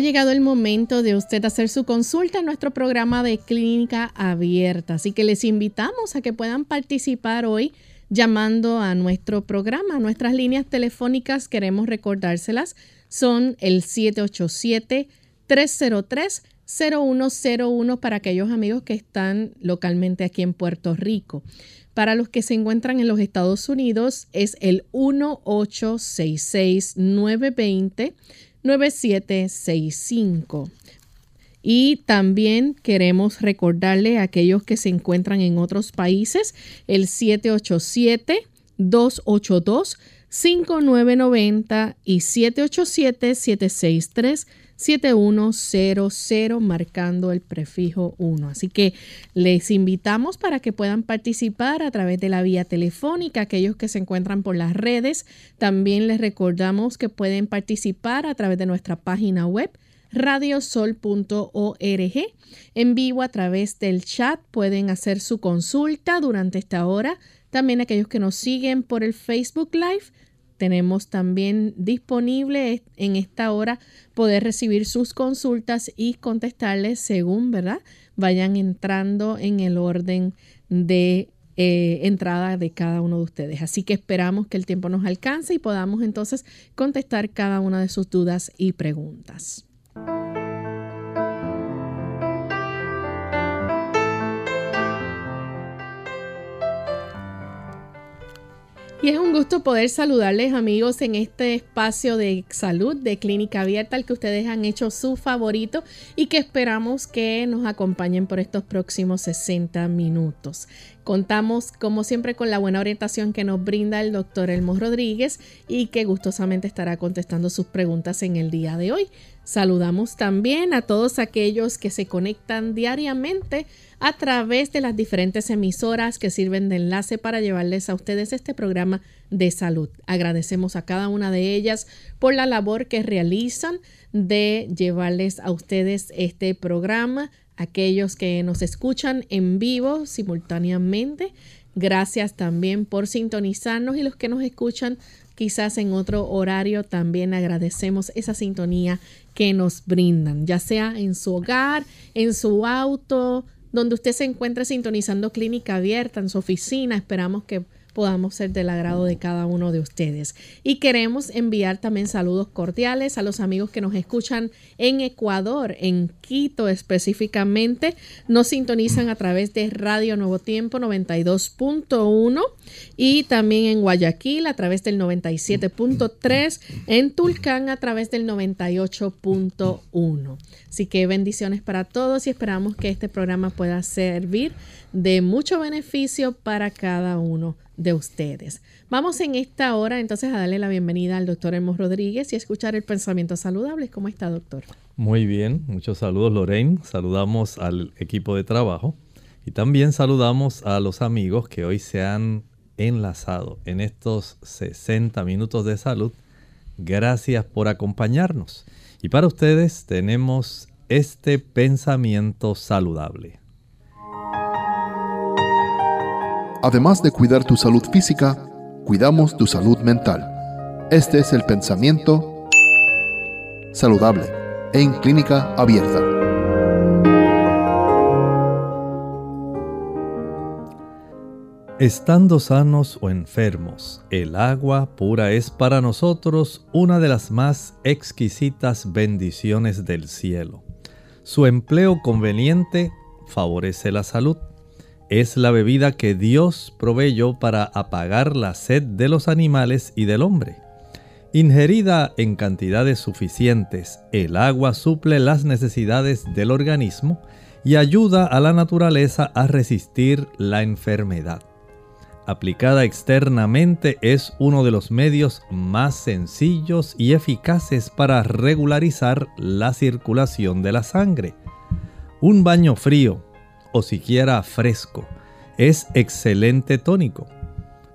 Llegado el momento de usted hacer su consulta en nuestro programa de clínica abierta, así que les invitamos a que puedan participar hoy llamando a nuestro programa. Nuestras líneas telefónicas, queremos recordárselas, son el 787-303-0101 para aquellos amigos que están localmente aquí en Puerto Rico. Para los que se encuentran en los Estados Unidos es el 1866 920 9765. Y también queremos recordarle a aquellos que se encuentran en otros países el 787-282-5990 y 787-763-7100 marcando el prefijo 1. Así que les invitamos para que puedan participar a través de la vía telefónica, aquellos que se encuentran por las redes. También les recordamos que pueden participar a través de nuestra página web radiosol.org. En vivo a través del chat pueden hacer su consulta durante esta hora. También aquellos que nos siguen por el Facebook Live, tenemos también disponible en esta hora poder recibir sus consultas y contestarles según, ¿verdad? Vayan entrando en el orden de eh, entrada de cada uno de ustedes. Así que esperamos que el tiempo nos alcance y podamos entonces contestar cada una de sus dudas y preguntas. Y es un gusto poder saludarles amigos en este espacio de salud de clínica abierta al que ustedes han hecho su favorito y que esperamos que nos acompañen por estos próximos 60 minutos. Contamos como siempre con la buena orientación que nos brinda el doctor Elmo Rodríguez y que gustosamente estará contestando sus preguntas en el día de hoy. Saludamos también a todos aquellos que se conectan diariamente a través de las diferentes emisoras que sirven de enlace para llevarles a ustedes este programa de salud. Agradecemos a cada una de ellas por la labor que realizan de llevarles a ustedes este programa, aquellos que nos escuchan en vivo simultáneamente. Gracias también por sintonizarnos y los que nos escuchan quizás en otro horario también agradecemos esa sintonía que nos brindan, ya sea en su hogar, en su auto, donde usted se encuentre sintonizando clínica abierta en su oficina. Esperamos que podamos ser del agrado de cada uno de ustedes. Y queremos enviar también saludos cordiales a los amigos que nos escuchan en Ecuador, en Quito específicamente. Nos sintonizan a través de Radio Nuevo Tiempo 92.1 y también en Guayaquil a través del 97.3, en Tulcán a través del 98.1. Así que bendiciones para todos y esperamos que este programa pueda servir de mucho beneficio para cada uno de ustedes. Vamos en esta hora entonces a darle la bienvenida al doctor Hemos Rodríguez y a escuchar el pensamiento saludable. ¿Cómo está, doctor? Muy bien, muchos saludos, Lorraine. Saludamos al equipo de trabajo y también saludamos a los amigos que hoy se han enlazado en estos 60 minutos de salud. Gracias por acompañarnos. Y para ustedes tenemos este pensamiento saludable. Además de cuidar tu salud física, cuidamos tu salud mental. Este es el pensamiento saludable en clínica abierta. Estando sanos o enfermos, el agua pura es para nosotros una de las más exquisitas bendiciones del cielo. Su empleo conveniente favorece la salud es la bebida que Dios proveyó para apagar la sed de los animales y del hombre. Ingerida en cantidades suficientes, el agua suple las necesidades del organismo y ayuda a la naturaleza a resistir la enfermedad. Aplicada externamente es uno de los medios más sencillos y eficaces para regularizar la circulación de la sangre. Un baño frío o siquiera fresco es excelente tónico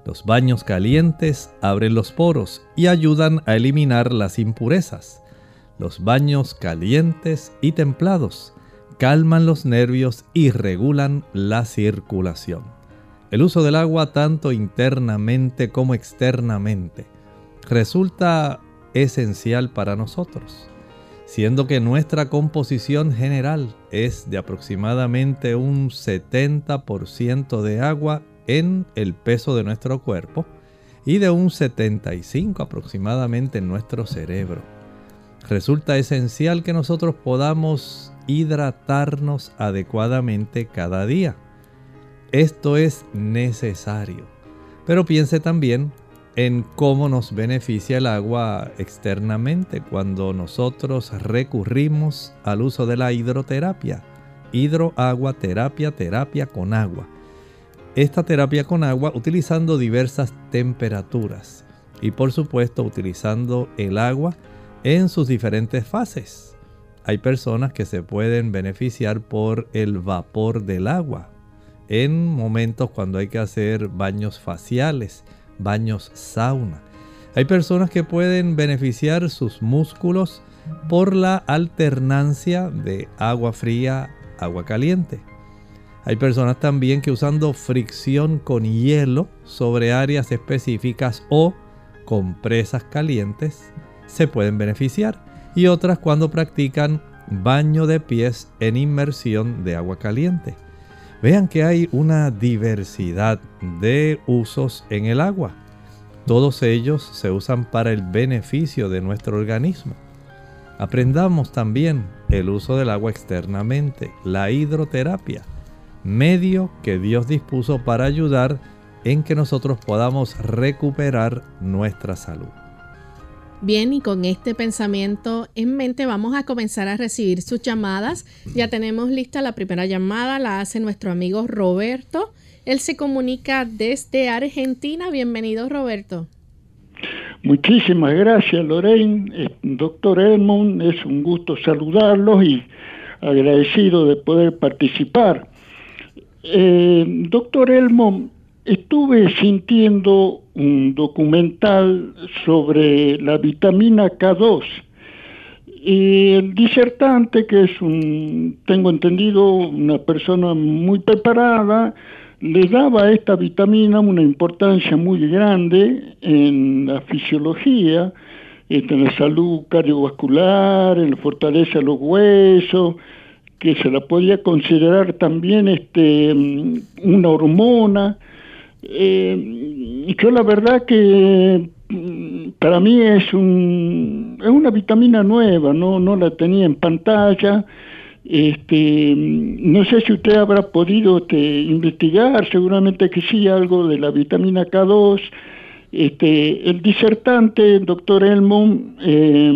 los baños calientes abren los poros y ayudan a eliminar las impurezas. Los baños calientes y templados calman los nervios y regulan la circulación. El uso del agua tanto internamente como externamente resulta esencial para nosotros, siendo que nuestra composición general es de aproximadamente un 70% de agua en el peso de nuestro cuerpo y de un 75 aproximadamente en nuestro cerebro. Resulta esencial que nosotros podamos hidratarnos adecuadamente cada día. Esto es necesario. Pero piense también en cómo nos beneficia el agua externamente cuando nosotros recurrimos al uso de la hidroterapia. Hidroagua, terapia, terapia con agua esta terapia con agua utilizando diversas temperaturas y por supuesto utilizando el agua en sus diferentes fases. Hay personas que se pueden beneficiar por el vapor del agua en momentos cuando hay que hacer baños faciales, baños sauna. Hay personas que pueden beneficiar sus músculos por la alternancia de agua fría, agua caliente. Hay personas también que usando fricción con hielo sobre áreas específicas o compresas calientes se pueden beneficiar. Y otras cuando practican baño de pies en inmersión de agua caliente. Vean que hay una diversidad de usos en el agua. Todos ellos se usan para el beneficio de nuestro organismo. Aprendamos también el uso del agua externamente, la hidroterapia medio que Dios dispuso para ayudar en que nosotros podamos recuperar nuestra salud. Bien, y con este pensamiento en mente vamos a comenzar a recibir sus llamadas. Ya tenemos lista la primera llamada, la hace nuestro amigo Roberto. Él se comunica desde Argentina. Bienvenido, Roberto. Muchísimas gracias, Lorraine. Eh, doctor Edmund, es un gusto saludarlos y agradecido de poder participar. Eh, doctor Elmo, estuve sintiendo un documental sobre la vitamina K2 y el disertante, que es un, tengo entendido, una persona muy preparada, le daba a esta vitamina una importancia muy grande en la fisiología, en la salud cardiovascular, en la fortaleza de los huesos, que se la podía considerar también este, mm, una hormona. Eh, yo la verdad que mm, para mí es, un, es una vitamina nueva, no, no la tenía en pantalla. Este, mm, no sé si usted habrá podido este, investigar, seguramente que sí, algo de la vitamina K2. Este, el disertante, el doctor Elmo, eh,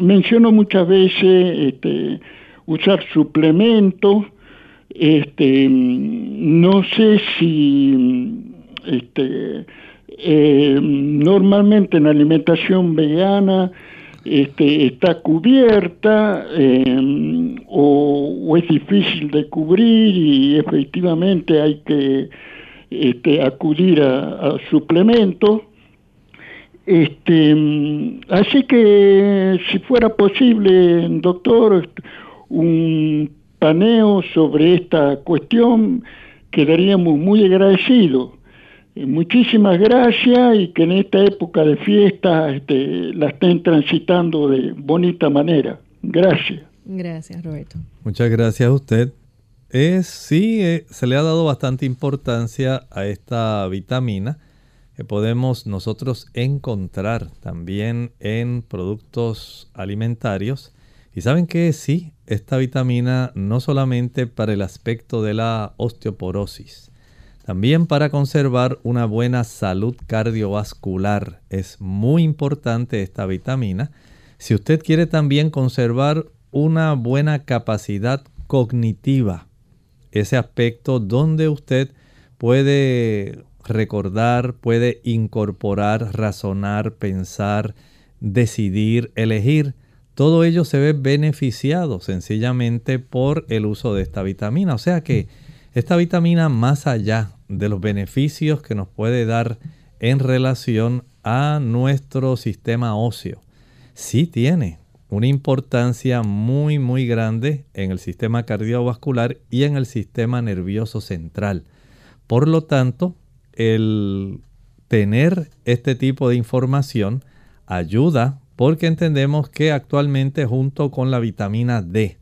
mencionó muchas veces este, usar suplementos. Este, no sé si este, eh, normalmente en alimentación vegana este, está cubierta eh, o, es difícil de cubrir y efectivamente hay que este, acudir a, suplementos. Este, así que si fuera posible, doctor, un paneo sobre esta cuestión, quedaríamos muy agradecidos. Eh, muchísimas gracias y que en esta época de fiesta este, la estén transitando de bonita manera. Gracias. Gracias, Roberto. Muchas gracias a usted. Es, sí, eh, se le ha dado bastante importancia a esta vitamina que podemos nosotros encontrar también en productos alimentarios y saben que sí, esta vitamina no solamente para el aspecto de la osteoporosis, También para conservar una buena salud cardiovascular es muy importante esta vitamina. Si usted quiere también conservar una buena capacidad cognitiva, ese aspecto donde usted puede recordar, puede incorporar, razonar, pensar, decidir, elegir, todo ello se ve beneficiado sencillamente por el uso de esta vitamina. O sea que esta vitamina, más allá de los beneficios que nos puede dar en relación a nuestro sistema óseo, sí tiene una importancia muy muy grande en el sistema cardiovascular y en el sistema nervioso central. Por lo tanto, el tener este tipo de información ayuda porque entendemos que actualmente junto con la vitamina D,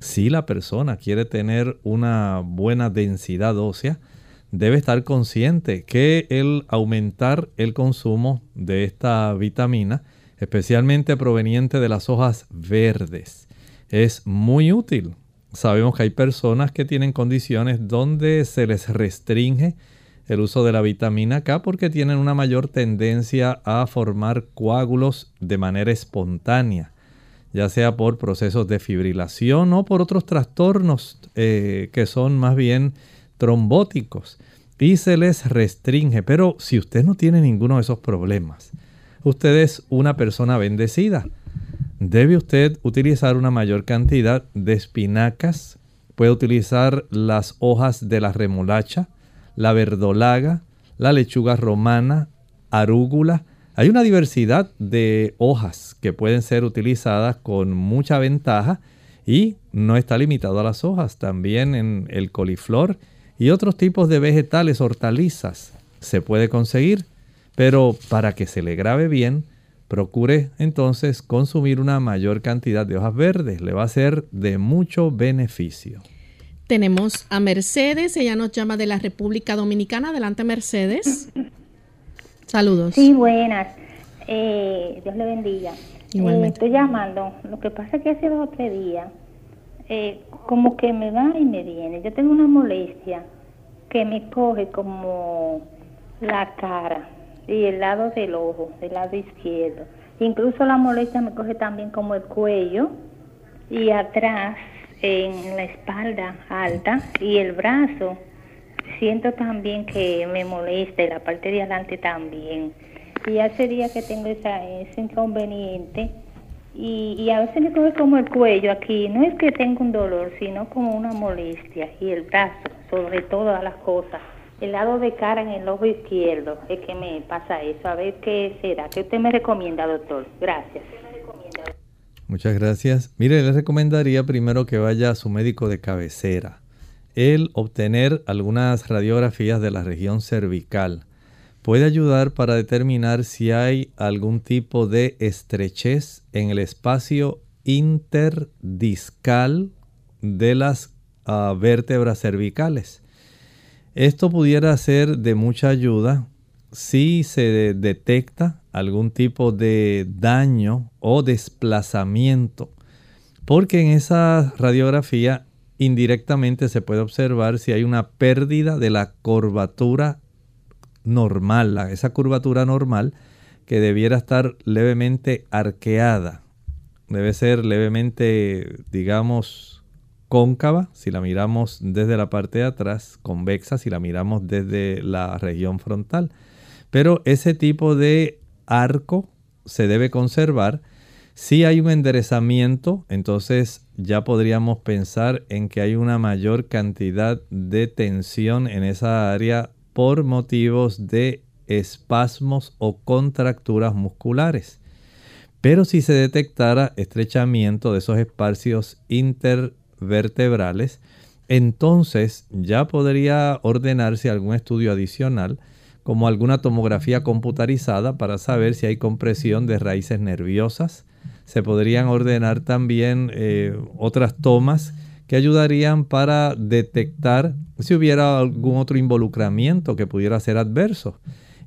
si la persona quiere tener una buena densidad ósea, debe estar consciente que el aumentar el consumo de esta vitamina, especialmente proveniente de las hojas verdes, es muy útil. Sabemos que hay personas que tienen condiciones donde se les restringe el uso de la vitamina K porque tienen una mayor tendencia a formar coágulos de manera espontánea, ya sea por procesos de fibrilación o por otros trastornos eh, que son más bien trombóticos y se les restringe. Pero si usted no tiene ninguno de esos problemas, usted es una persona bendecida. Debe usted utilizar una mayor cantidad de espinacas, puede utilizar las hojas de la remolacha, la verdolaga, la lechuga romana, arúgula. Hay una diversidad de hojas que pueden ser utilizadas con mucha ventaja y no está limitado a las hojas, también en el coliflor y otros tipos de vegetales, hortalizas, se puede conseguir, pero para que se le grabe bien, procure entonces consumir una mayor cantidad de hojas verdes, le va a ser de mucho beneficio. Tenemos a Mercedes, ella nos llama de la República Dominicana. Adelante, Mercedes. Saludos. Sí, buenas. Eh, Dios le bendiga. Eh, estoy llamando. Lo que pasa es que hace dos o tres días, eh, como que me va y me viene. Yo tengo una molestia que me coge como la cara y el lado del ojo, del lado izquierdo. Incluso la molestia me coge también como el cuello y atrás en la espalda alta y el brazo. Siento también que me molesta y la parte de adelante también. Y hace días que tengo esa, ese inconveniente y, y, a veces me coge como el cuello aquí. No es que tenga un dolor, sino como una molestia. Y el brazo, sobre todas las cosas. El lado de cara en el ojo izquierdo es que me pasa eso. A ver qué será. ¿Qué usted me recomienda, doctor? Gracias. Muchas gracias. Mire, le recomendaría primero que vaya a su médico de cabecera. El obtener algunas radiografías de la región cervical puede ayudar para determinar si hay algún tipo de estrechez en el espacio interdiscal de las ah, vértebras cervicales. Esto pudiera ser de mucha ayuda si se detecta algún tipo de daño o desplazamiento, porque en esa radiografía indirectamente se puede observar si hay una pérdida de la curvatura normal, esa curvatura normal que debiera estar levemente arqueada, debe ser levemente, digamos, cóncava si la miramos desde la parte de atrás, convexa si la miramos desde la región frontal. Pero ese tipo de arco se debe conservar. Si hay un enderezamiento, entonces ya podríamos pensar en que hay una mayor cantidad de tensión en esa área por motivos de espasmos o contracturas musculares. Pero si se detectara estrechamiento de esos espacios intervertebrales, entonces ya podría ordenarse algún estudio adicional como alguna tomografía computarizada para saber si hay compresión de raíces nerviosas. Se podrían ordenar también eh, otras tomas que ayudarían para detectar si hubiera algún otro involucramiento que pudiera ser adverso.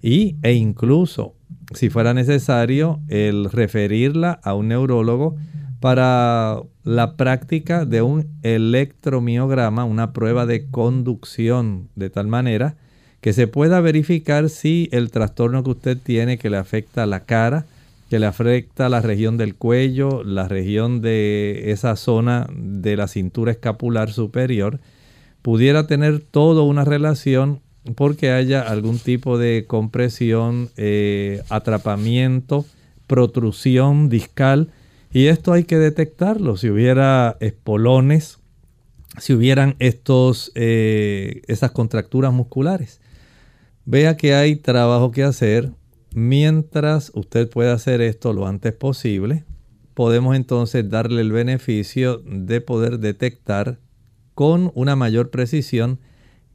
Y, e incluso, si fuera necesario, el referirla a un neurólogo para la práctica de un electromiograma, una prueba de conducción, de tal manera que se pueda verificar si el trastorno que usted tiene que le afecta la cara, que le afecta la región del cuello, la región de esa zona de la cintura escapular superior, pudiera tener toda una relación porque haya algún tipo de compresión, eh, atrapamiento, protrusión discal. Y esto hay que detectarlo. Si hubiera espolones, si hubieran estos, eh, esas contracturas musculares. Vea que hay trabajo que hacer. Mientras usted pueda hacer esto lo antes posible, podemos entonces darle el beneficio de poder detectar con una mayor precisión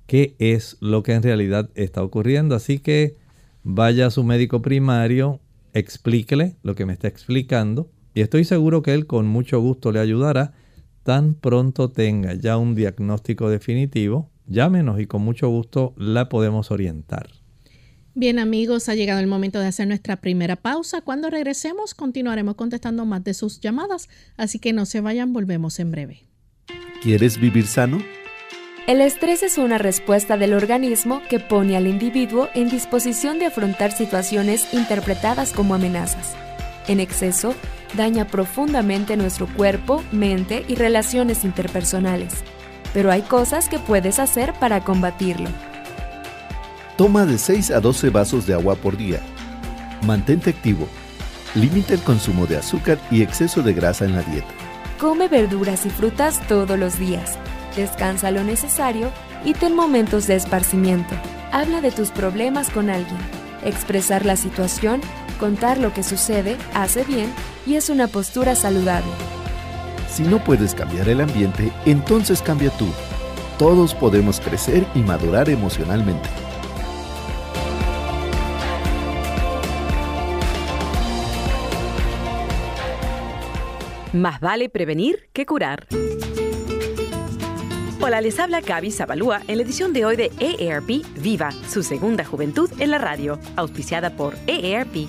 qué es lo que en realidad está ocurriendo. Así que vaya a su médico primario, explíquele lo que me está explicando y estoy seguro que él con mucho gusto le ayudará tan pronto tenga ya un diagnóstico definitivo. Llámenos y con mucho gusto la podemos orientar. Bien amigos, ha llegado el momento de hacer nuestra primera pausa. Cuando regresemos continuaremos contestando más de sus llamadas, así que no se vayan, volvemos en breve. ¿Quieres vivir sano? El estrés es una respuesta del organismo que pone al individuo en disposición de afrontar situaciones interpretadas como amenazas. En exceso, daña profundamente nuestro cuerpo, mente y relaciones interpersonales. Pero hay cosas que puedes hacer para combatirlo. Toma de 6 a 12 vasos de agua por día. Mantente activo. Limita el consumo de azúcar y exceso de grasa en la dieta. Come verduras y frutas todos los días. Descansa lo necesario y ten momentos de esparcimiento. Habla de tus problemas con alguien. Expresar la situación, contar lo que sucede, hace bien y es una postura saludable. Si no puedes cambiar el ambiente, entonces cambia tú. Todos podemos crecer y madurar emocionalmente. Más vale prevenir que curar. Hola, les habla Gaby Zabalúa en la edición de hoy de EARP Viva, su segunda juventud en la radio, auspiciada por EARP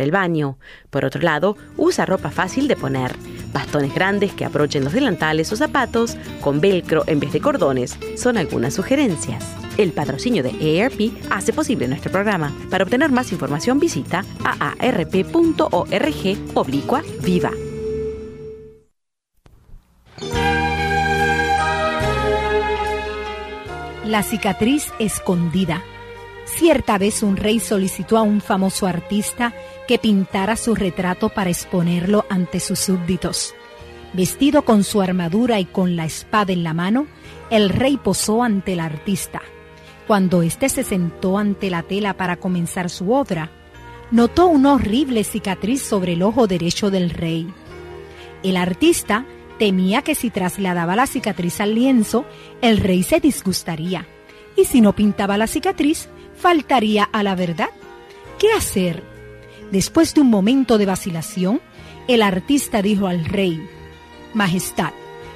el baño. Por otro lado, usa ropa fácil de poner, bastones grandes que aprochen los delantales o zapatos, con velcro en vez de cordones, son algunas sugerencias. El patrocinio de ERP hace posible nuestro programa. Para obtener más información visita aarp.org oblicua viva. La cicatriz escondida. Cierta vez un rey solicitó a un famoso artista que pintara su retrato para exponerlo ante sus súbditos. Vestido con su armadura y con la espada en la mano, el rey posó ante el artista. Cuando éste se sentó ante la tela para comenzar su obra, notó una horrible cicatriz sobre el ojo derecho del rey. El artista temía que si trasladaba la cicatriz al lienzo, el rey se disgustaría, y si no pintaba la cicatriz, faltaría a la verdad. ¿Qué hacer? Después de un momento de vacilación, el artista dijo al rey, Majestad,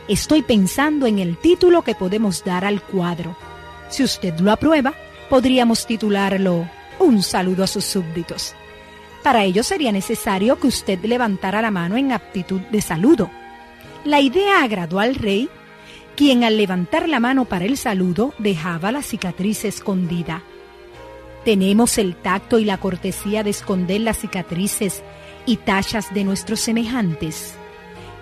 estoy pensando en el título que podemos dar al cuadro. Si usted lo aprueba, podríamos titularlo Un saludo a sus súbditos. Para ello sería necesario que usted levantara la mano en aptitud de saludo. La idea agradó al rey, quien al levantar la mano para el saludo dejaba la cicatriz escondida. Tenemos el tacto y la cortesía de esconder las cicatrices y tachas de nuestros semejantes.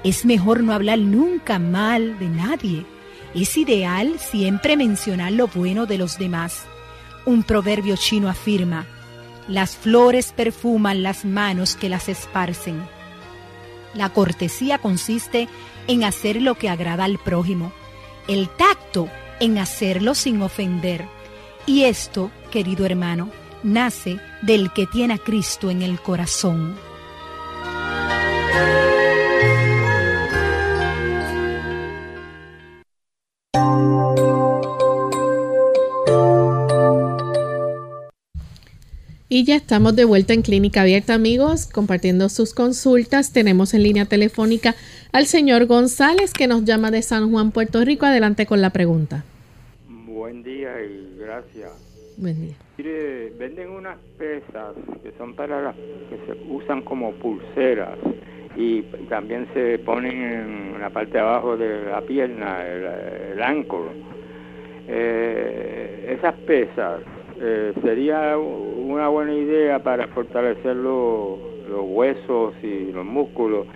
Es mejor no hablar nunca mal de nadie es ideal siempre mencionar lo bueno de los demás. Un proverbio chino afirma, las flores perfuman las manos que las esparcen. La cortesía consiste en hacer lo que agrada al prójimo, el tacto en hacerlo sin ofender. Y esto, querido hermano, nace del que tiene a Cristo en el corazón. Y ya estamos de vuelta en Clínica Abierta, amigos, compartiendo sus consultas. Tenemos en línea telefónica al señor González, que nos llama de San Juan, Puerto Rico. Adelante con la pregunta. Buen día y gracias. Buen día. Mire, venden unas pesas que son para las que se usan como pulseras y también se ponen en la parte de abajo de la pierna, el, el ancor. Eh, esas pesas eh, sería una buena idea para fortalecer los, huesos y los músculos,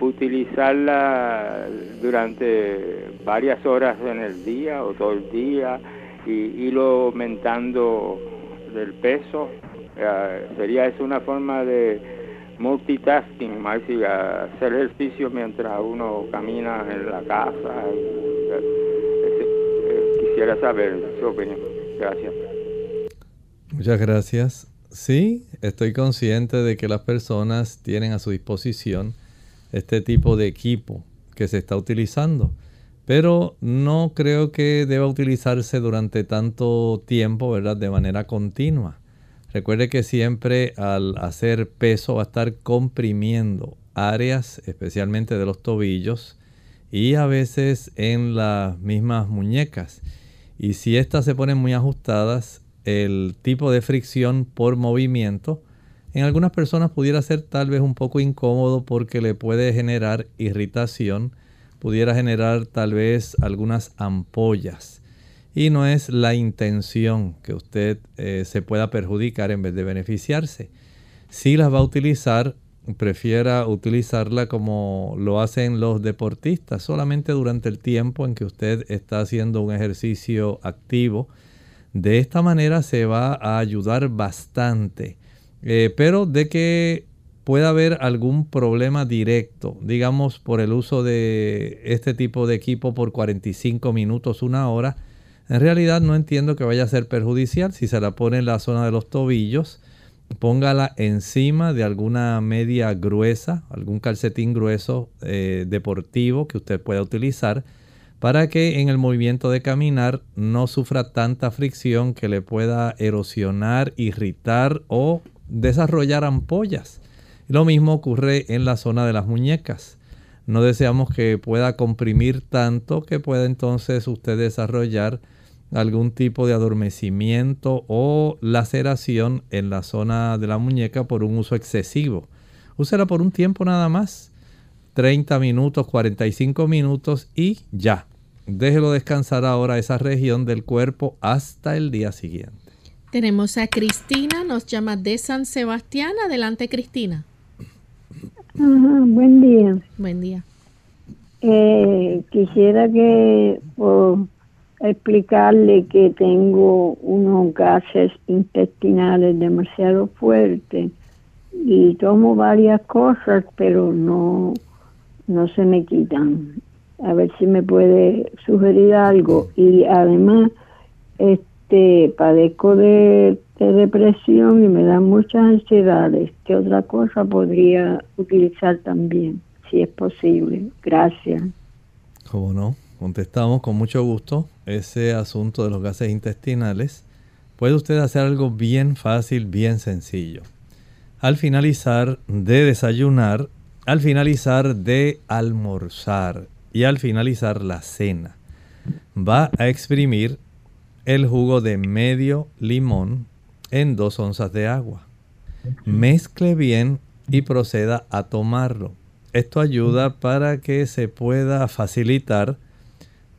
utilizarla durante varias horas en el día o todo el día y irlo aumentando del peso. Eh, sería eso una forma de multitasking, más hacer ejercicio mientras uno camina en la casa. Eh, quisiera saber su opinión. Gracias. Muchas gracias. Sí, estoy consciente de que las personas tienen a su disposición este tipo de equipo que se está utilizando, pero no creo que deba utilizarse durante tanto tiempo, ¿verdad? De manera continua. Recuerde que siempre al hacer peso va a estar comprimiendo áreas, especialmente de los tobillos y a veces en las mismas muñecas. Y si estas se ponen muy ajustadas, el tipo de fricción por movimiento, en algunas personas pudiera ser tal vez un poco incómodo porque le puede generar irritación, pudiera generar tal vez algunas ampollas. Y no es la intención que usted eh, se pueda perjudicar en vez de beneficiarse. Si las va a utilizar, prefiera utilizarla como lo hacen los deportistas, solamente durante el tiempo en que usted está haciendo un ejercicio activo de esta manera se va a ayudar bastante. Eh, pero de que pueda haber algún problema directo, digamos por el uso de este tipo de equipo por 45 minutos, una hora, en realidad no entiendo que vaya a ser perjudicial. Si se la pone en la zona de los tobillos, póngala encima de alguna media gruesa, algún calcetín grueso eh, deportivo que usted pueda utilizar para que en el movimiento de caminar no sufra tanta fricción que le pueda erosionar, irritar o desarrollar ampollas. Lo mismo ocurre en la zona de las muñecas. No deseamos que pueda comprimir tanto que pueda entonces usted desarrollar algún tipo de adormecimiento o laceración en la zona de la muñeca por un uso excesivo. Úsela por un tiempo nada más, 30 minutos, 45 minutos y ya déjelo descansar ahora esa región del cuerpo hasta el día siguiente. Tenemos a Cristina, nos llama de San Sebastián. Adelante, Cristina. buen día. Buen día. Eh, quisiera que explicarle que tengo unos gases intestinales demasiado fuertes y tomo varias cosas, pero no, no se me quitan. A ver si me puede sugerir algo. Y además este padezco de, depresión y me dan muchas ansiedades qué otra cosa podría utilizar también si es posible. Gracias. Cómo no contestamos con mucho gusto ese asunto de los gases intestinales. Puede usted hacer algo bien fácil bien sencillo. Al finalizar de desayunar al finalizar de almorzar y al finalizar la cena va a exprimir el jugo de medio limón en dos onzas de agua. Mezcle bien y proceda a tomarlo. Esto ayuda para que se pueda facilitar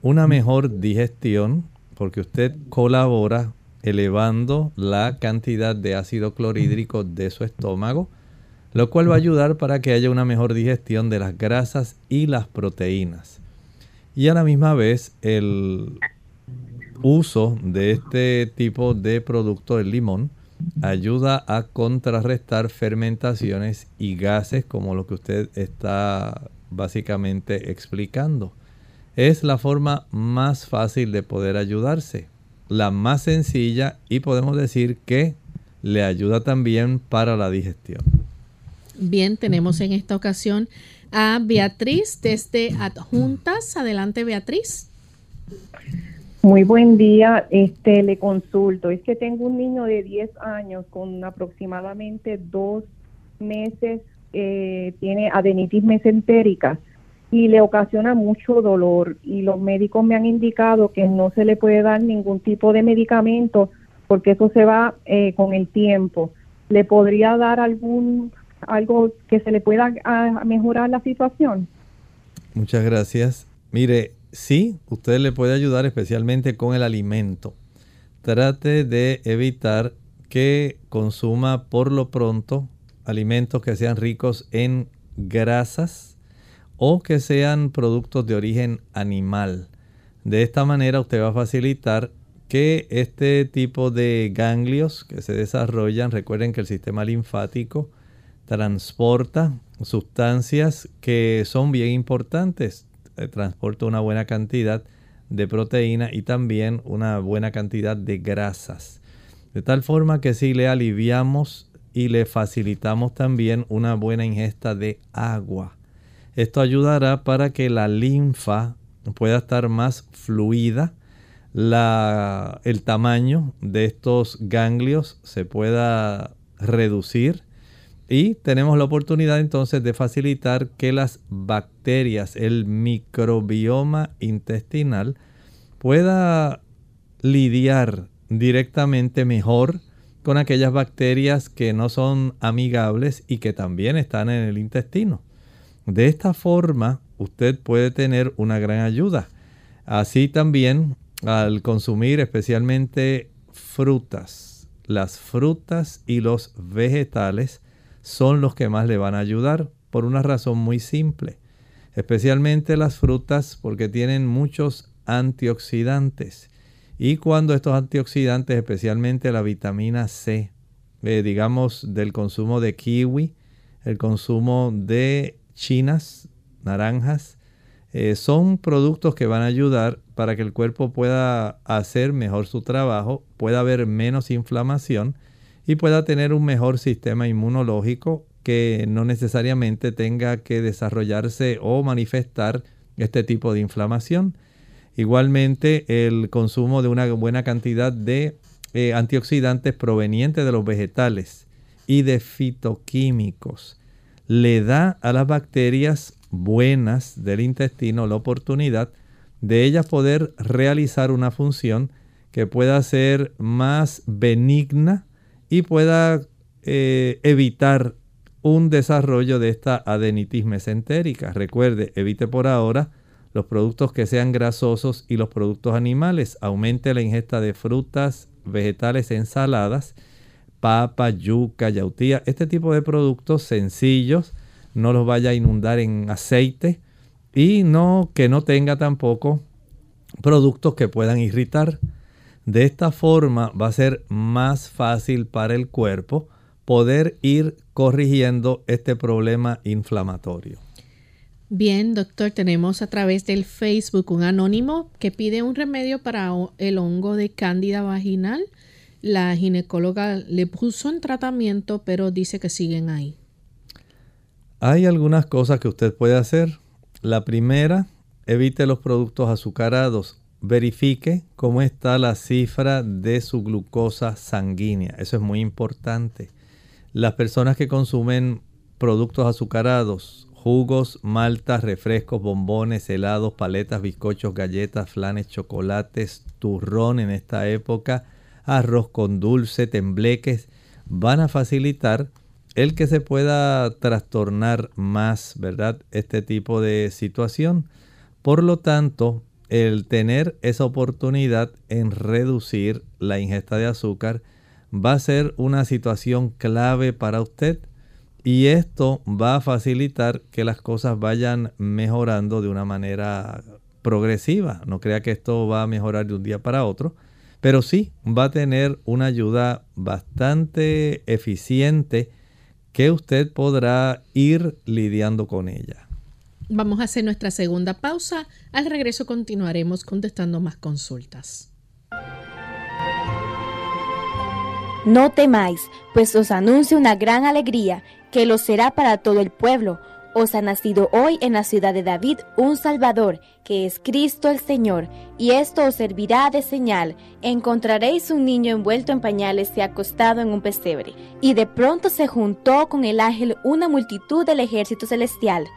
una mejor digestión porque usted colabora elevando la cantidad de ácido clorhídrico de su estómago lo cual va a ayudar para que haya una mejor digestión de las grasas y las proteínas. Y a la misma vez el uso de este tipo de producto del limón ayuda a contrarrestar fermentaciones y gases como lo que usted está básicamente explicando. Es la forma más fácil de poder ayudarse, la más sencilla y podemos decir que le ayuda también para la digestión. Bien, tenemos en esta ocasión a Beatriz desde Adjuntas. Adelante, Beatriz. Muy buen día, este le consulto. Es que tengo un niño de 10 años con aproximadamente dos meses, eh, tiene adenitis mesentérica y le ocasiona mucho dolor y los médicos me han indicado que no se le puede dar ningún tipo de medicamento porque eso se va eh, con el tiempo. ¿Le podría dar algún algo que se le pueda mejorar la situación? Muchas gracias. Mire, sí, usted le puede ayudar especialmente con el alimento. Trate de evitar que consuma por lo pronto alimentos que sean ricos en grasas o que sean productos de origen animal. De esta manera usted va a facilitar que este tipo de ganglios que se desarrollan, recuerden que el sistema linfático transporta sustancias que son bien importantes eh, transporta una buena cantidad de proteína y también una buena cantidad de grasas. De tal forma que si le aliviamos y le facilitamos también una buena ingesta de agua. Esto ayudará para que la linfa pueda estar más fluida, la, el tamaño de estos ganglios se pueda reducir y tenemos la oportunidad entonces de facilitar que las bacterias, el microbioma intestinal, pueda lidiar directamente mejor con aquellas bacterias que no son amigables y que también están en el intestino. De esta forma, usted puede tener una gran ayuda. Así también al consumir especialmente frutas, las frutas y los vegetales son los que más le van a ayudar por una razón muy simple. Especialmente las frutas porque tienen muchos antioxidantes. Y cuando estos antioxidantes, especialmente la vitamina C, eh, digamos del consumo de kiwi, el consumo de chinas, naranjas, eh, son productos que van a ayudar para que el cuerpo pueda hacer mejor su trabajo, pueda haber menos inflamación y pueda tener un mejor sistema inmunológico que no necesariamente tenga que desarrollarse o manifestar este tipo de inflamación. Igualmente el consumo de una buena cantidad de eh, antioxidantes provenientes de los vegetales y de fitoquímicos le da a las bacterias buenas del intestino la oportunidad de ellas poder realizar una función que pueda ser más benigna y pueda eh, evitar un desarrollo de esta adenitis mesentérica. Recuerde, evite por ahora los productos que sean grasosos y los productos animales. Aumente la ingesta de frutas, vegetales, ensaladas, papa, yuca, yautía. Este tipo de productos sencillos, no los vaya a inundar en aceite y no que no tenga tampoco productos que puedan irritar. De esta forma va a ser más fácil para el cuerpo poder ir corrigiendo este problema inflamatorio. Bien, doctor, tenemos a través del Facebook un anónimo que pide un remedio para el hongo de cándida vaginal. La ginecóloga le puso en tratamiento, pero dice que siguen ahí. Hay algunas cosas que usted puede hacer. La primera, evite los productos azucarados verifique cómo está la cifra de su glucosa sanguínea. Eso es muy importante. Las personas que consumen productos azucarados, jugos, maltas, refrescos, bombones, helados, paletas, bizcochos, galletas, flanes, chocolates, turrón en esta época, arroz con dulce, tembleques, van a facilitar el que se pueda trastornar más, ¿verdad? Este tipo de situación. Por lo tanto, el tener esa oportunidad en reducir la ingesta de azúcar va a ser una situación clave para usted y esto va a facilitar que las cosas vayan mejorando de una manera progresiva. No crea que esto va a mejorar de un día para otro, pero sí va a tener una ayuda bastante eficiente que usted podrá ir lidiando con ella. Vamos a hacer nuestra segunda pausa. Al regreso continuaremos contestando más consultas. No temáis, pues os anuncio una gran alegría, que lo será para todo el pueblo. Os ha nacido hoy en la ciudad de David un Salvador, que es Cristo el Señor, y esto os servirá de señal. Encontraréis un niño envuelto en pañales y acostado en un pesebre. Y de pronto se juntó con el ángel una multitud del ejército celestial,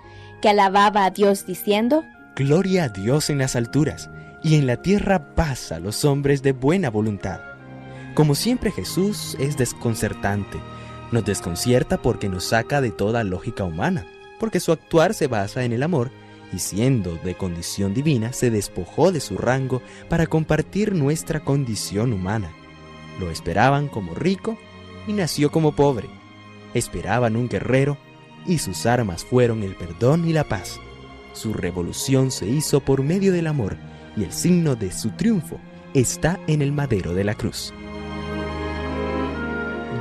que alababa a Dios diciendo, Gloria a Dios en las alturas, y en la tierra paz a los hombres de buena voluntad. Como siempre Jesús es desconcertante. Nos desconcierta porque nos saca de toda lógica humana, porque su actuar se basa en el amor y siendo de condición divina se despojó de su rango para compartir nuestra condición humana. Lo esperaban como rico y nació como pobre. Esperaban un guerrero y sus armas fueron el perdón y la paz. Su revolución se hizo por medio del amor y el signo de su triunfo está en el madero de la cruz.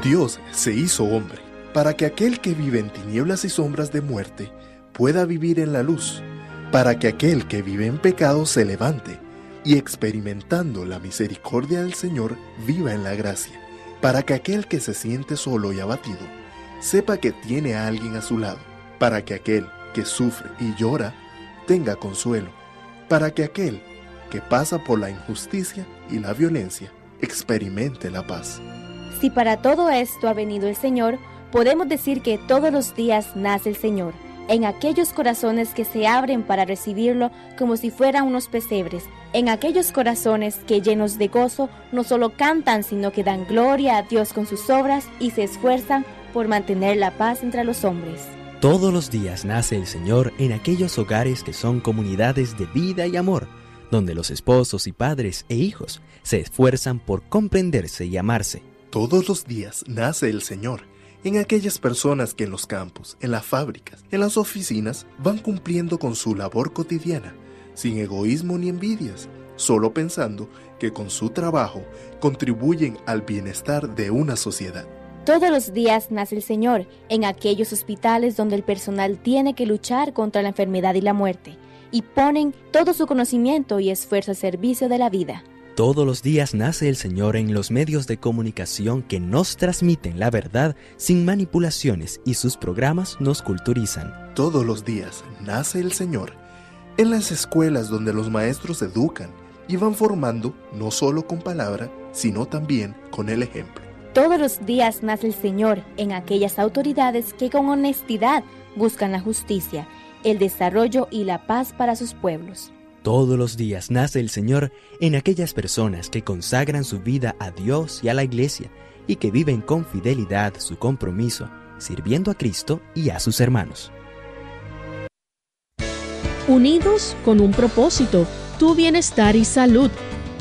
Dios se hizo hombre para que aquel que vive en tinieblas y sombras de muerte pueda vivir en la luz, para que aquel que vive en pecado se levante y experimentando la misericordia del Señor viva en la gracia, para que aquel que se siente solo y abatido sepa que tiene a alguien a su lado, para que aquel que sufre y llora tenga consuelo, para que aquel que pasa por la injusticia y la violencia experimente la paz. Si para todo esto ha venido el Señor, podemos decir que todos los días nace el Señor, en aquellos corazones que se abren para recibirlo como si fueran unos pesebres, en aquellos corazones que llenos de gozo no solo cantan, sino que dan gloria a Dios con sus obras y se esfuerzan por mantener la paz entre los hombres. Todos los días nace el Señor en aquellos hogares que son comunidades de vida y amor, donde los esposos y padres e hijos se esfuerzan por comprenderse y amarse todos los días nace el Señor en aquellas personas que en los campos, en las fábricas, en las oficinas van cumpliendo con su labor cotidiana, sin egoísmo ni envidias, solo pensando que con su trabajo contribuyen al bienestar de una sociedad. Todos los días nace el Señor en aquellos hospitales donde el personal tiene que luchar contra la enfermedad y la muerte, y ponen todo su conocimiento y esfuerzo al servicio de la vida. Todos los días nace el Señor en los medios de comunicación que nos transmiten la verdad sin manipulaciones y sus programas nos culturizan. Todos los días nace el Señor en las escuelas donde los maestros educan y van formando no solo con palabra, sino también con el ejemplo. Todos los días nace el Señor en aquellas autoridades que con honestidad buscan la justicia, el desarrollo y la paz para sus pueblos. Todos los días nace el Señor en aquellas personas que consagran su vida a Dios y a la iglesia y que viven con fidelidad su compromiso, sirviendo a Cristo y a sus hermanos. Unidos con un propósito, tu bienestar y salud.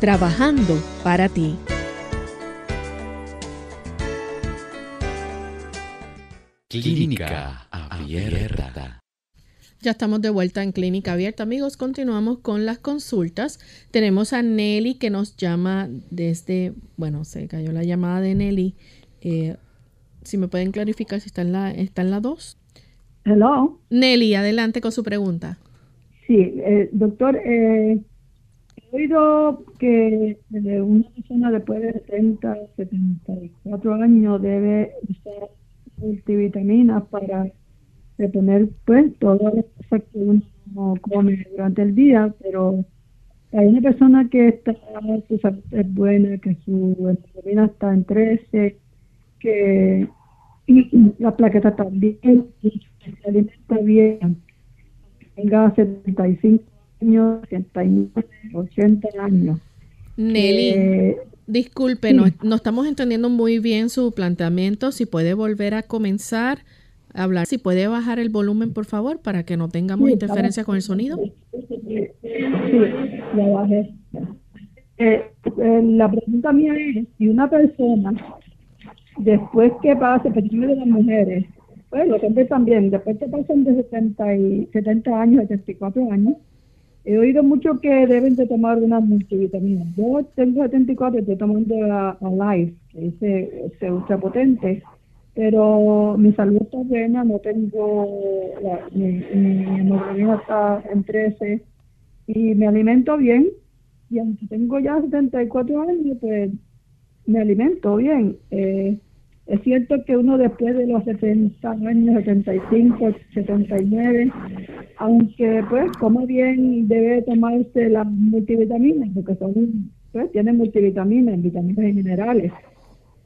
trabajando para ti. Clínica Abierta. Ya estamos de vuelta en Clínica Abierta, amigos. Continuamos con las consultas. Tenemos a Nelly que nos llama desde, bueno, se cayó la llamada de Nelly. Eh, si me pueden clarificar si está en la está en la 2. Hello. Nelly, adelante con su pregunta. Sí, eh, doctor, eh, he oído que una persona después de 70, 74 años debe usar multivitaminas para de poner pues todas las cosas que uno come durante el día, pero hay una persona que está, su salud es buena, que su hemoglobina está en 13, que la plaqueta bien, que se alimenta bien, tenga 75 años, 80 años. Nelly, eh, disculpe, no, estamos entendiendo muy bien su planteamiento. Si puede volver a comenzar a hablar, si puede bajar el volumen, por favor, para que no tengamos interferencia con el sonido. Sí, la bajé. Eh, eh, la pregunta mía es, si una persona, después que pase, de las mujeres, pues los hombres también, después que pasan de 70, y, 70 años, 74 años, he oído mucho que deben de tomar una multivitamina. Yo tengo 74 y estoy tomando la, Life, que este, ultra potente, pero mi salud está buena, no tengo, mi, mi hemoglobina está en 13 y me alimento bien, y aunque tengo ya 74 años, pues me alimento bien. Eh, es cierto que uno después de los 70 años, 75, 79, aunque pues como bien debe tomarse las multivitaminas, porque son, pues tienen multivitaminas, vitaminas y minerales.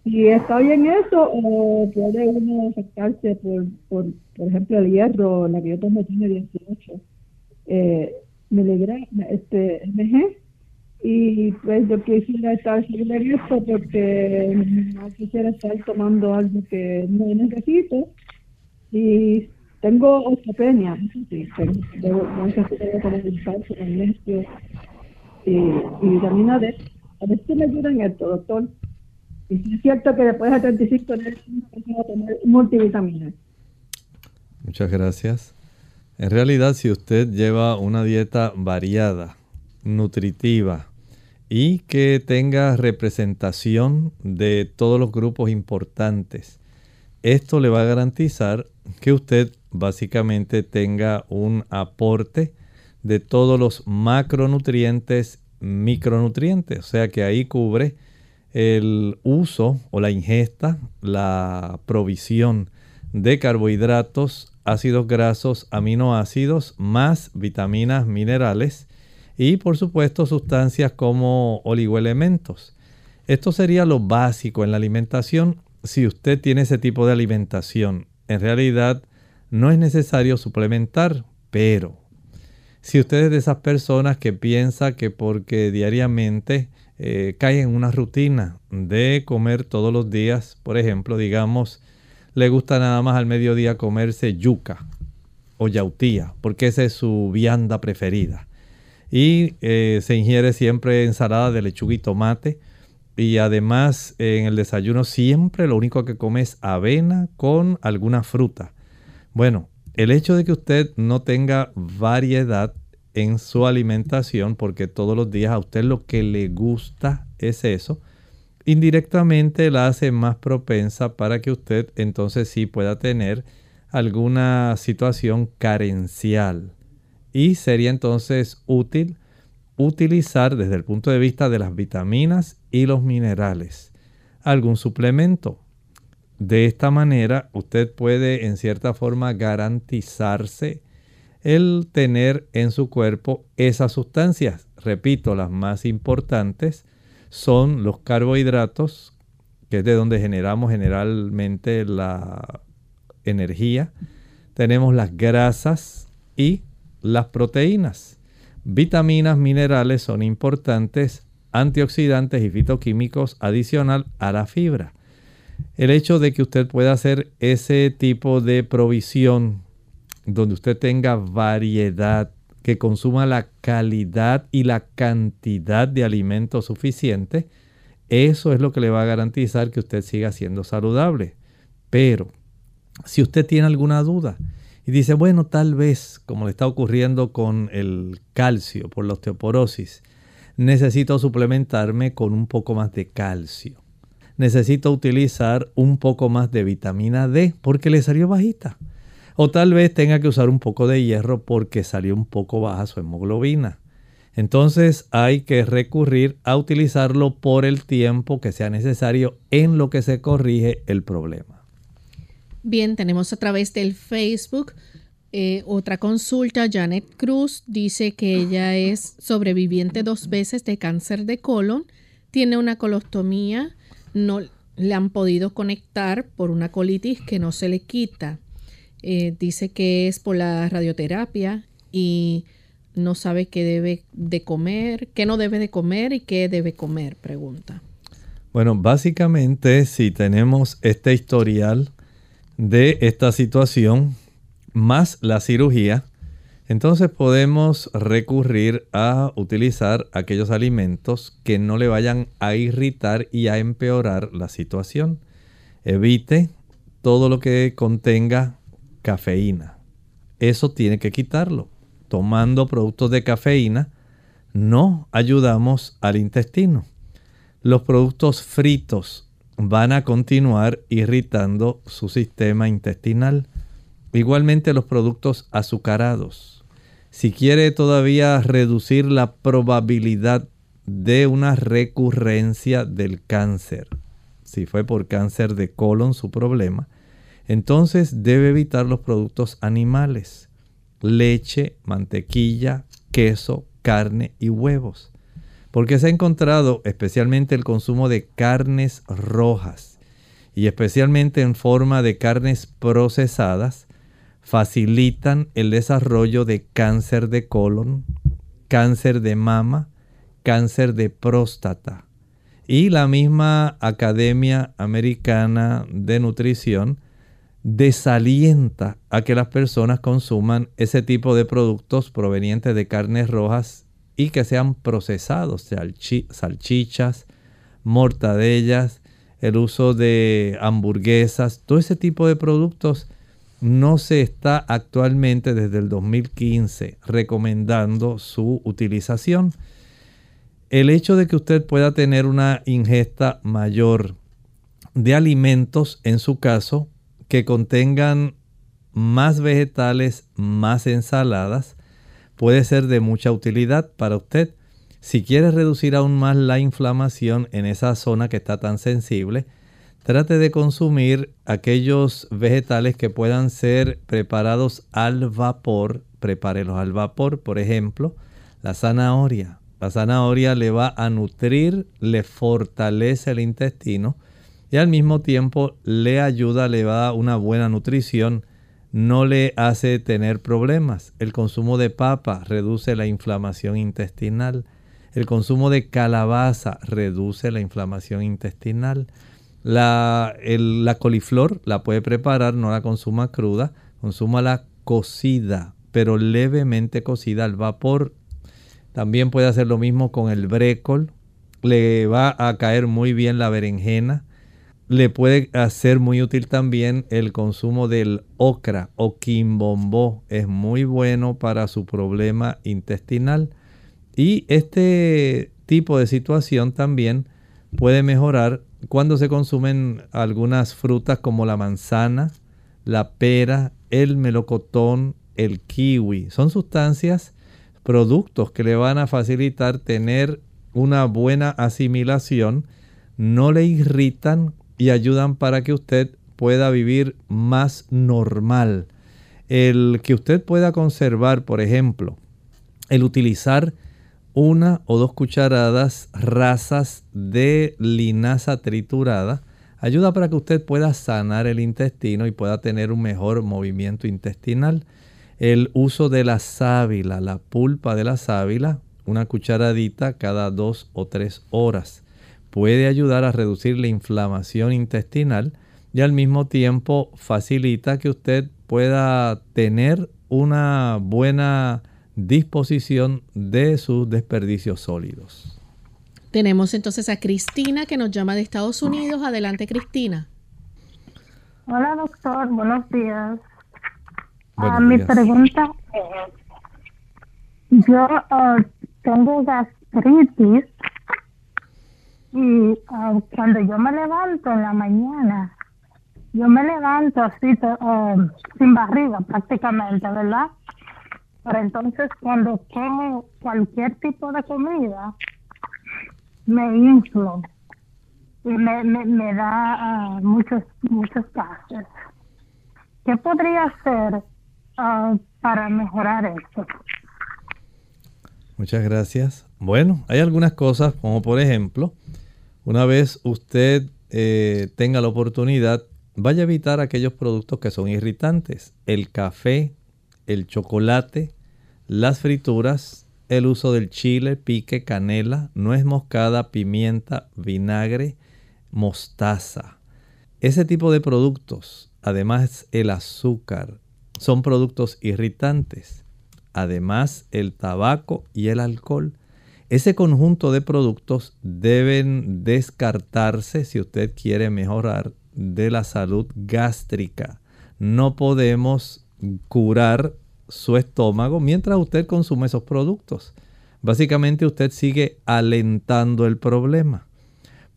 Y está bien eso, o puede uno afectarse por, por, por ejemplo, el hierro, la que yo tomo tiene 18 eh, miligramos, este, mg, y pues yo quisiera estar segura de esto porque no quisiera estar tomando algo que no necesito y tengo osteopenia, sí, pero debo, necesito tomar el calcio, magnesio y, y vitamina D. A ver si me ayudan esto, doctor. Y si es cierto que después de 35 años tengo que tomar multivitaminas. Muchas gracias. En realidad, si usted lleva una dieta variada, nutritiva, y que tenga representación de todos los grupos importantes. Esto le va a garantizar que usted básicamente tenga un aporte de todos los macronutrientes, micronutrientes, o sea que ahí cubre el uso o la ingesta, la provisión de carbohidratos, ácidos grasos, aminoácidos, más vitaminas, minerales y por supuesto sustancias como oligoelementos. Esto sería lo básico en la alimentación si usted tiene ese tipo de alimentación. En realidad no es necesario suplementar, pero si usted es de esas personas que piensa que porque diariamente eh, cae en una rutina de comer todos los días, por ejemplo, digamos, le gusta nada más al mediodía comerse yuca o yautía, porque esa es su vianda preferida y eh, se ingiere siempre ensalada de lechuga y tomate. Y además en el desayuno siempre lo único que come es avena con alguna fruta. Bueno, el hecho de que usted no tenga variedad en su alimentación, porque todos los días a usted lo que le gusta es eso, indirectamente la hace más propensa para que usted entonces sí pueda tener alguna situación carencial y sería entonces útil utilizar desde el punto de vista de las vitaminas y los minerales algún suplemento. De esta manera usted puede en cierta forma garantizarse el tener en su cuerpo esas sustancias. Repito, las más importantes son los carbohidratos, que es de donde generamos generalmente la energía. Tenemos las grasas y las proteínas. Vitaminas, minerales son importantes, antioxidantes y fitoquímicos adicional a la fibra. El hecho de que usted pueda hacer ese tipo de provisión donde usted tenga variedad, que consuma la calidad y la cantidad de alimento suficiente, eso es lo que le va a garantizar que usted siga siendo saludable. Pero si usted tiene alguna duda, y dice, bueno, tal vez, como le está ocurriendo con el calcio por la osteoporosis, necesito suplementarme con un poco más de calcio. Necesito utilizar un poco más de vitamina D porque le salió bajita. O tal vez tenga que usar un poco de hierro porque salió un poco baja su hemoglobina. Entonces hay que recurrir a utilizarlo por el tiempo que sea necesario en lo que se corrige el problema. Bien, tenemos a través del Facebook eh, otra consulta. Janet Cruz dice que ella es sobreviviente dos veces de cáncer de colon, tiene una colostomía, no le han podido conectar por una colitis que no se le quita. Eh, dice que es por la radioterapia y no sabe qué debe de comer, qué no debe de comer y qué debe comer, pregunta. Bueno, básicamente si tenemos este historial de esta situación más la cirugía, entonces podemos recurrir a utilizar aquellos alimentos que no le vayan a irritar y a empeorar la situación. Evite todo lo que contenga cafeína. Eso tiene que quitarlo. Tomando productos de cafeína no ayudamos al intestino. Los productos fritos van a continuar irritando su sistema intestinal. Igualmente los productos azucarados. Si quiere todavía reducir la probabilidad de una recurrencia del cáncer, si fue por cáncer de colon su problema, entonces debe evitar los productos animales, leche, mantequilla, queso, carne y huevos. Porque se ha encontrado especialmente el consumo de carnes rojas y especialmente en forma de carnes procesadas facilitan el desarrollo de cáncer de colon, cáncer de mama, cáncer de próstata. Y la misma Academia Americana de Nutrición desalienta a que las personas consuman ese tipo de productos provenientes de carnes rojas que sean procesados, salchichas, mortadellas, el uso de hamburguesas, todo ese tipo de productos no se está actualmente desde el 2015 recomendando su utilización. El hecho de que usted pueda tener una ingesta mayor de alimentos, en su caso, que contengan más vegetales, más ensaladas, puede ser de mucha utilidad para usted. Si quiere reducir aún más la inflamación en esa zona que está tan sensible, trate de consumir aquellos vegetales que puedan ser preparados al vapor. Prepárelos al vapor, por ejemplo, la zanahoria. La zanahoria le va a nutrir, le fortalece el intestino y al mismo tiempo le ayuda, le va a una buena nutrición no le hace tener problemas. El consumo de papa reduce la inflamación intestinal. El consumo de calabaza reduce la inflamación intestinal. La, coliflor la puede preparar, no la consuma cruda, consúmala cocida, pero levemente cocida al vapor. También puede hacer lo mismo con el brécol. Le va a caer muy bien la berenjena le puede hacer muy útil también el consumo del ocra o quimbombó. Es muy bueno para su problema intestinal. Y este tipo de situación también puede mejorar cuando se consumen algunas frutas como la manzana, la pera, el melocotón, el kiwi. Son sustancias, productos que le van a facilitar tener una buena asimilación, no le irritan y ayudan para que usted pueda vivir más normal. El que usted pueda conservar, por ejemplo, el utilizar una o dos cucharadas rasas de linaza triturada, ayuda para que usted pueda sanar el intestino y pueda tener un mejor movimiento intestinal. El uso de la sábila, la pulpa de la sábila, una cucharadita cada dos o tres horas puede ayudar a reducir la inflamación intestinal y al mismo tiempo facilita que usted pueda tener una buena disposición de sus desperdicios sólidos. Tenemos entonces a Cristina que nos llama de Estados Unidos. Adelante, Cristina. Hola, doctor. Buenos días. Ah, mi pregunta es, yo ah, tengo gastritis y ah, cuando yo me levanto en la mañana, yo me levanto así, ah, sin barriga prácticamente, ¿verdad? Pero entonces cuando como cualquier tipo de comida, me inflo y me, me, da ah, muchos, muchos gases. ¿Qué podría hacer para mejorar esto? Muchas gracias. Bueno, hay algunas cosas, como por ejemplo, una vez usted eh, tenga la oportunidad, vaya a evitar aquellos productos que son irritantes. El café, el chocolate, las frituras, el uso del chile, pique, canela, nuez moscada, pimienta, vinagre, mostaza. Ese tipo de productos, además el azúcar, son productos irritantes. Además el tabaco y el alcohol. Ese conjunto de productos deben descartarse si usted quiere mejorar de la salud gástrica. No podemos curar su estómago mientras usted consume esos productos. Básicamente usted sigue alentando el problema.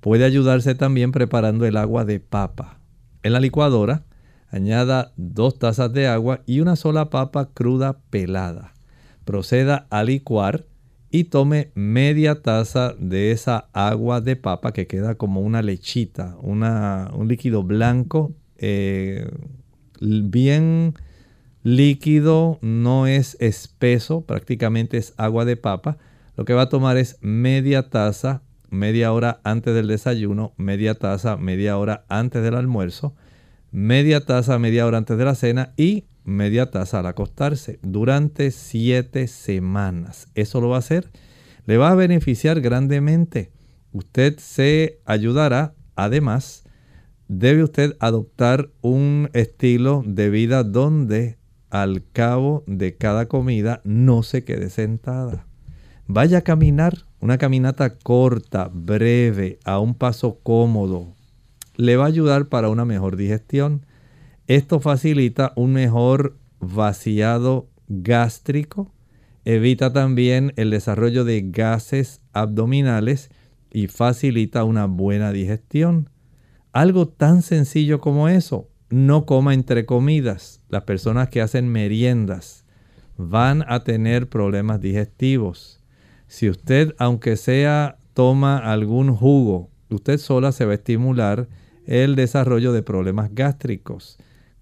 Puede ayudarse también preparando el agua de papa. En la licuadora, añada dos tazas de agua y una sola papa cruda pelada. Proceda a licuar y tome media taza de esa agua de papa que queda como una lechita, un líquido blanco, eh, bien líquido, no es espeso, prácticamente es agua de papa. Lo que va a tomar es media taza, media hora antes del desayuno, media taza, media hora antes del almuerzo, media taza, media hora antes de la cena y media taza al acostarse durante siete semanas. Eso lo va a hacer. Le va a beneficiar grandemente. Usted se ayudará, además, debe usted adoptar un estilo de vida donde al cabo de cada comida no se quede sentada. Vaya a caminar, una caminata corta, breve, a un paso cómodo. Le va a ayudar para una mejor digestión. Esto facilita un mejor vaciado gástrico, evita también el desarrollo de gases abdominales y facilita una buena digestión. Algo tan sencillo como eso, no coma entre comidas. Las personas que hacen meriendas van a tener problemas digestivos. Si usted, aunque sea, toma algún jugo, usted sola se va a estimular el desarrollo de problemas gástricos.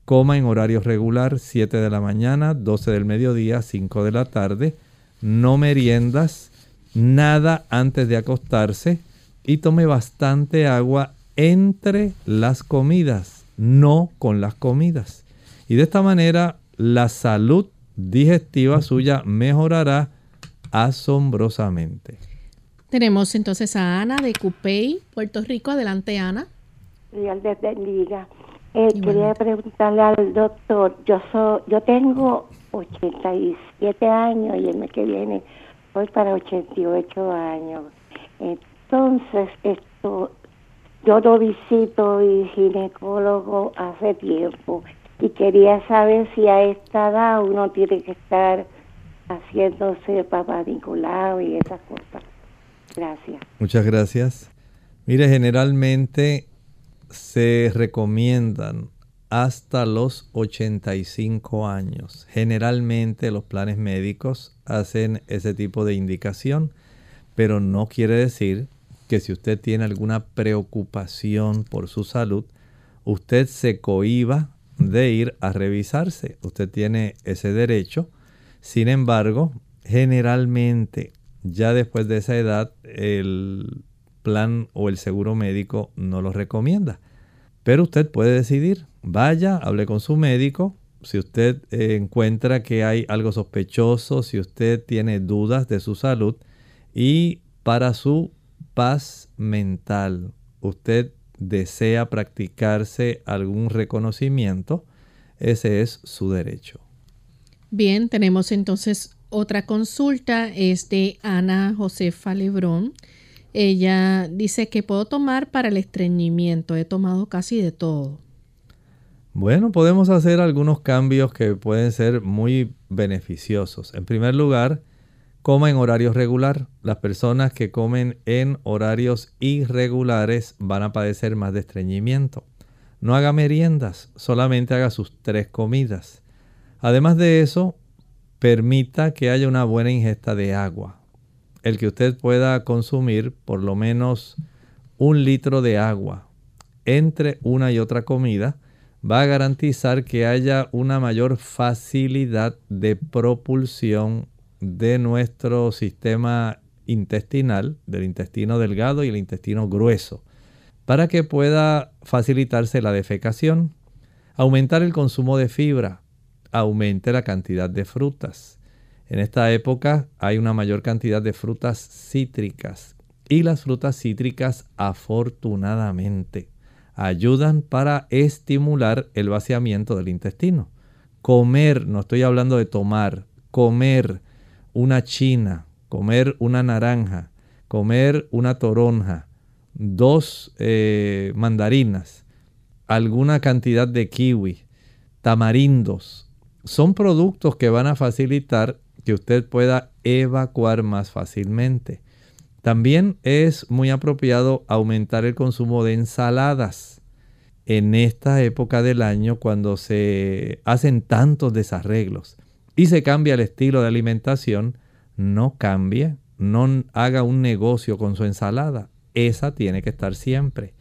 Coma en horario regular, 7 de la mañana, 12 del mediodía, 5 de la tarde. No meriendas, nada antes de acostarse y tome bastante agua entre las comidas no con las comidas. Y de esta manera la salud digestiva suya mejorará asombrosamente. Tenemos entonces a Ana de Cupey, Puerto Rico. Adelante, Ana. Dios les bendiga. Eh, quería preguntarle al doctor, yo soy, yo tengo 87 años y el mes que viene voy para 88 años. Entonces, esto, yo lo visito y ginecólogo hace tiempo y quería saber si a esta edad uno tiene que estar haciéndose papá Nicolau y esas cosas. Gracias. Muchas gracias. Mire, generalmente se recomiendan hasta los 85 años. Generalmente los planes médicos hacen ese tipo de indicación, pero no quiere decir que si usted tiene alguna preocupación por su salud, usted se cohiba de ir a revisarse. Usted tiene ese derecho. Sin embargo, generalmente ya después de esa edad el plan o el seguro médico no lo recomienda. Pero usted puede decidir, vaya, hable con su médico. Si usted eh, encuentra que hay algo sospechoso, si usted tiene dudas de su salud y para su paz mental, usted desea practicarse algún reconocimiento, ese es su derecho. Bien, tenemos entonces otra consulta, es de Ana Josefa Lebrón. Ella dice que puedo tomar para el estreñimiento, he tomado casi de todo. Bueno, podemos hacer algunos cambios que pueden ser muy beneficiosos. En primer lugar, coma en horario regular. Las personas que comen en horarios irregulares van a padecer más de estreñimiento. No haga meriendas, solamente haga sus tres comidas. Además de eso, permita que haya una buena ingesta de agua. El que usted pueda consumir por lo menos un litro de agua entre una y otra comida va a garantizar que haya una mayor facilidad de propulsión de nuestro sistema intestinal, del intestino delgado y el intestino grueso, para que pueda facilitarse la defecación, aumentar el consumo de fibra, aumente la cantidad de frutas. En esta época hay una mayor cantidad de frutas cítricas y las frutas cítricas afortunadamente ayudan para estimular el vaciamiento del intestino. Comer, no estoy hablando de tomar, comer una china, comer una naranja, comer una toronja, dos eh, mandarinas, alguna cantidad de kiwi, tamarindos, son productos que van a facilitar que usted pueda evacuar más fácilmente. También es muy apropiado aumentar el consumo de ensaladas. En esta época del año, cuando se hacen tantos desarreglos y se cambia el estilo de alimentación, no cambie, no haga un negocio con su ensalada. Esa tiene que estar siempre.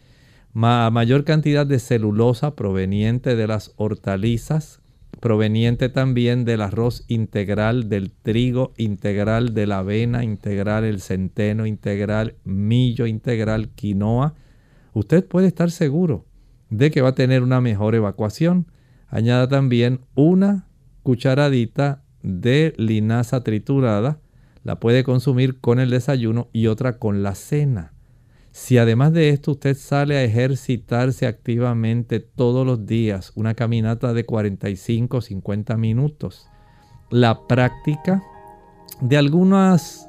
mayor cantidad de celulosa proveniente de las hortalizas, proveniente también del arroz integral, del trigo integral, de la avena integral, el centeno integral, millo integral, quinoa, usted puede estar seguro de que va a tener una mejor evacuación. Añada también una cucharadita de linaza triturada, la puede consumir con el desayuno y otra con la cena. Si además de esto usted sale a ejercitarse activamente todos los días, una caminata de 45 50 minutos, la práctica de algunos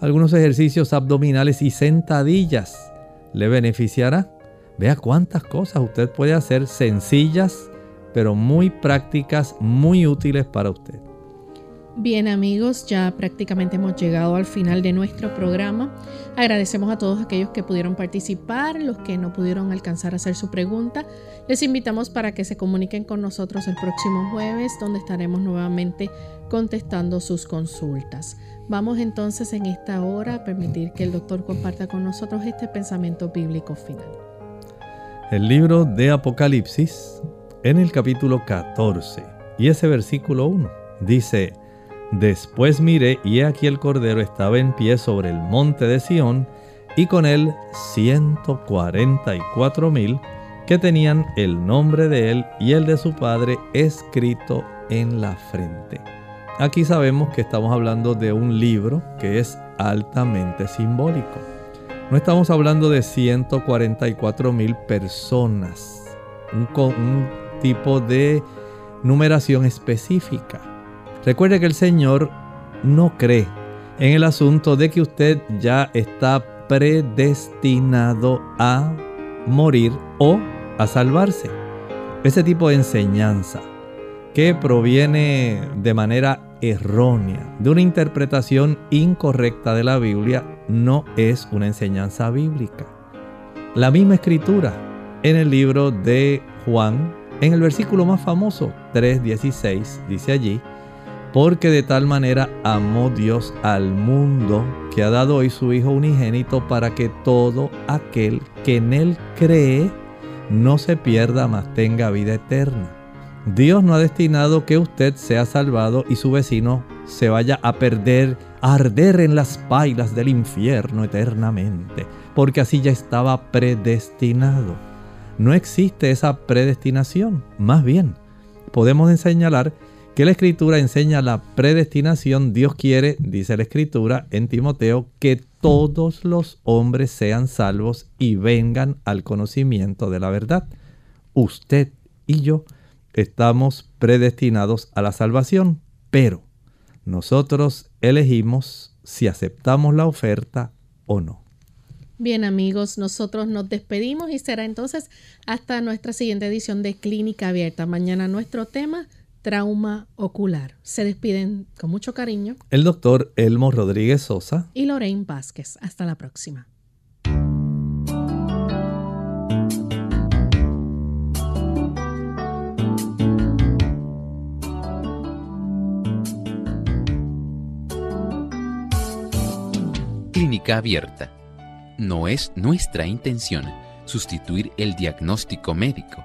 ejercicios abdominales y sentadillas le beneficiará. Vea cuántas cosas usted puede hacer sencillas, pero muy prácticas, muy útiles para usted. Bien amigos, ya prácticamente hemos llegado al final de nuestro programa. Agradecemos a todos aquellos que pudieron participar, los que no pudieron alcanzar a hacer su pregunta. Les invitamos para que se comuniquen con nosotros el próximo jueves, donde estaremos nuevamente contestando sus consultas. Vamos entonces en esta hora a permitir que el doctor comparta con nosotros este pensamiento bíblico final. El libro de Apocalipsis, en el capítulo 14, y ese versículo 1, dice, Después miré y aquí el Cordero estaba en pie sobre el monte de Sión y con él 144 mil que tenían el nombre de él y el de su padre escrito en la frente. Aquí sabemos que estamos hablando de un libro que es altamente simbólico. No estamos hablando de 144 mil personas, un, un tipo de numeración específica Recuerde que el Señor no cree en el asunto de que usted ya está predestinado a morir o a salvarse. Ese tipo de enseñanza que proviene de manera errónea, de una interpretación incorrecta de la Biblia, no es una enseñanza bíblica. La misma escritura en el libro de Juan, en el versículo más famoso, 3.16, dice allí, porque de tal manera amó Dios al mundo que ha dado hoy su Hijo unigénito para que todo aquel que en Él cree no se pierda, mas tenga vida eterna. Dios no ha destinado que usted sea salvado y su vecino se vaya a perder, a arder en las pailas del infierno eternamente, porque así ya estaba predestinado. No existe esa predestinación, más bien podemos señalar que la escritura enseña la predestinación. Dios quiere, dice la escritura en Timoteo, que todos los hombres sean salvos y vengan al conocimiento de la verdad. Usted y yo estamos predestinados a la salvación, pero nosotros elegimos si aceptamos la oferta o no. Bien amigos, nosotros nos despedimos y será entonces hasta nuestra siguiente edición de Clínica Abierta. Mañana nuestro tema trauma ocular. Se despiden con mucho cariño el doctor Elmo Rodríguez Sosa y Lorraine Vázquez. Hasta la próxima. Clínica abierta. No es nuestra intención sustituir el diagnóstico médico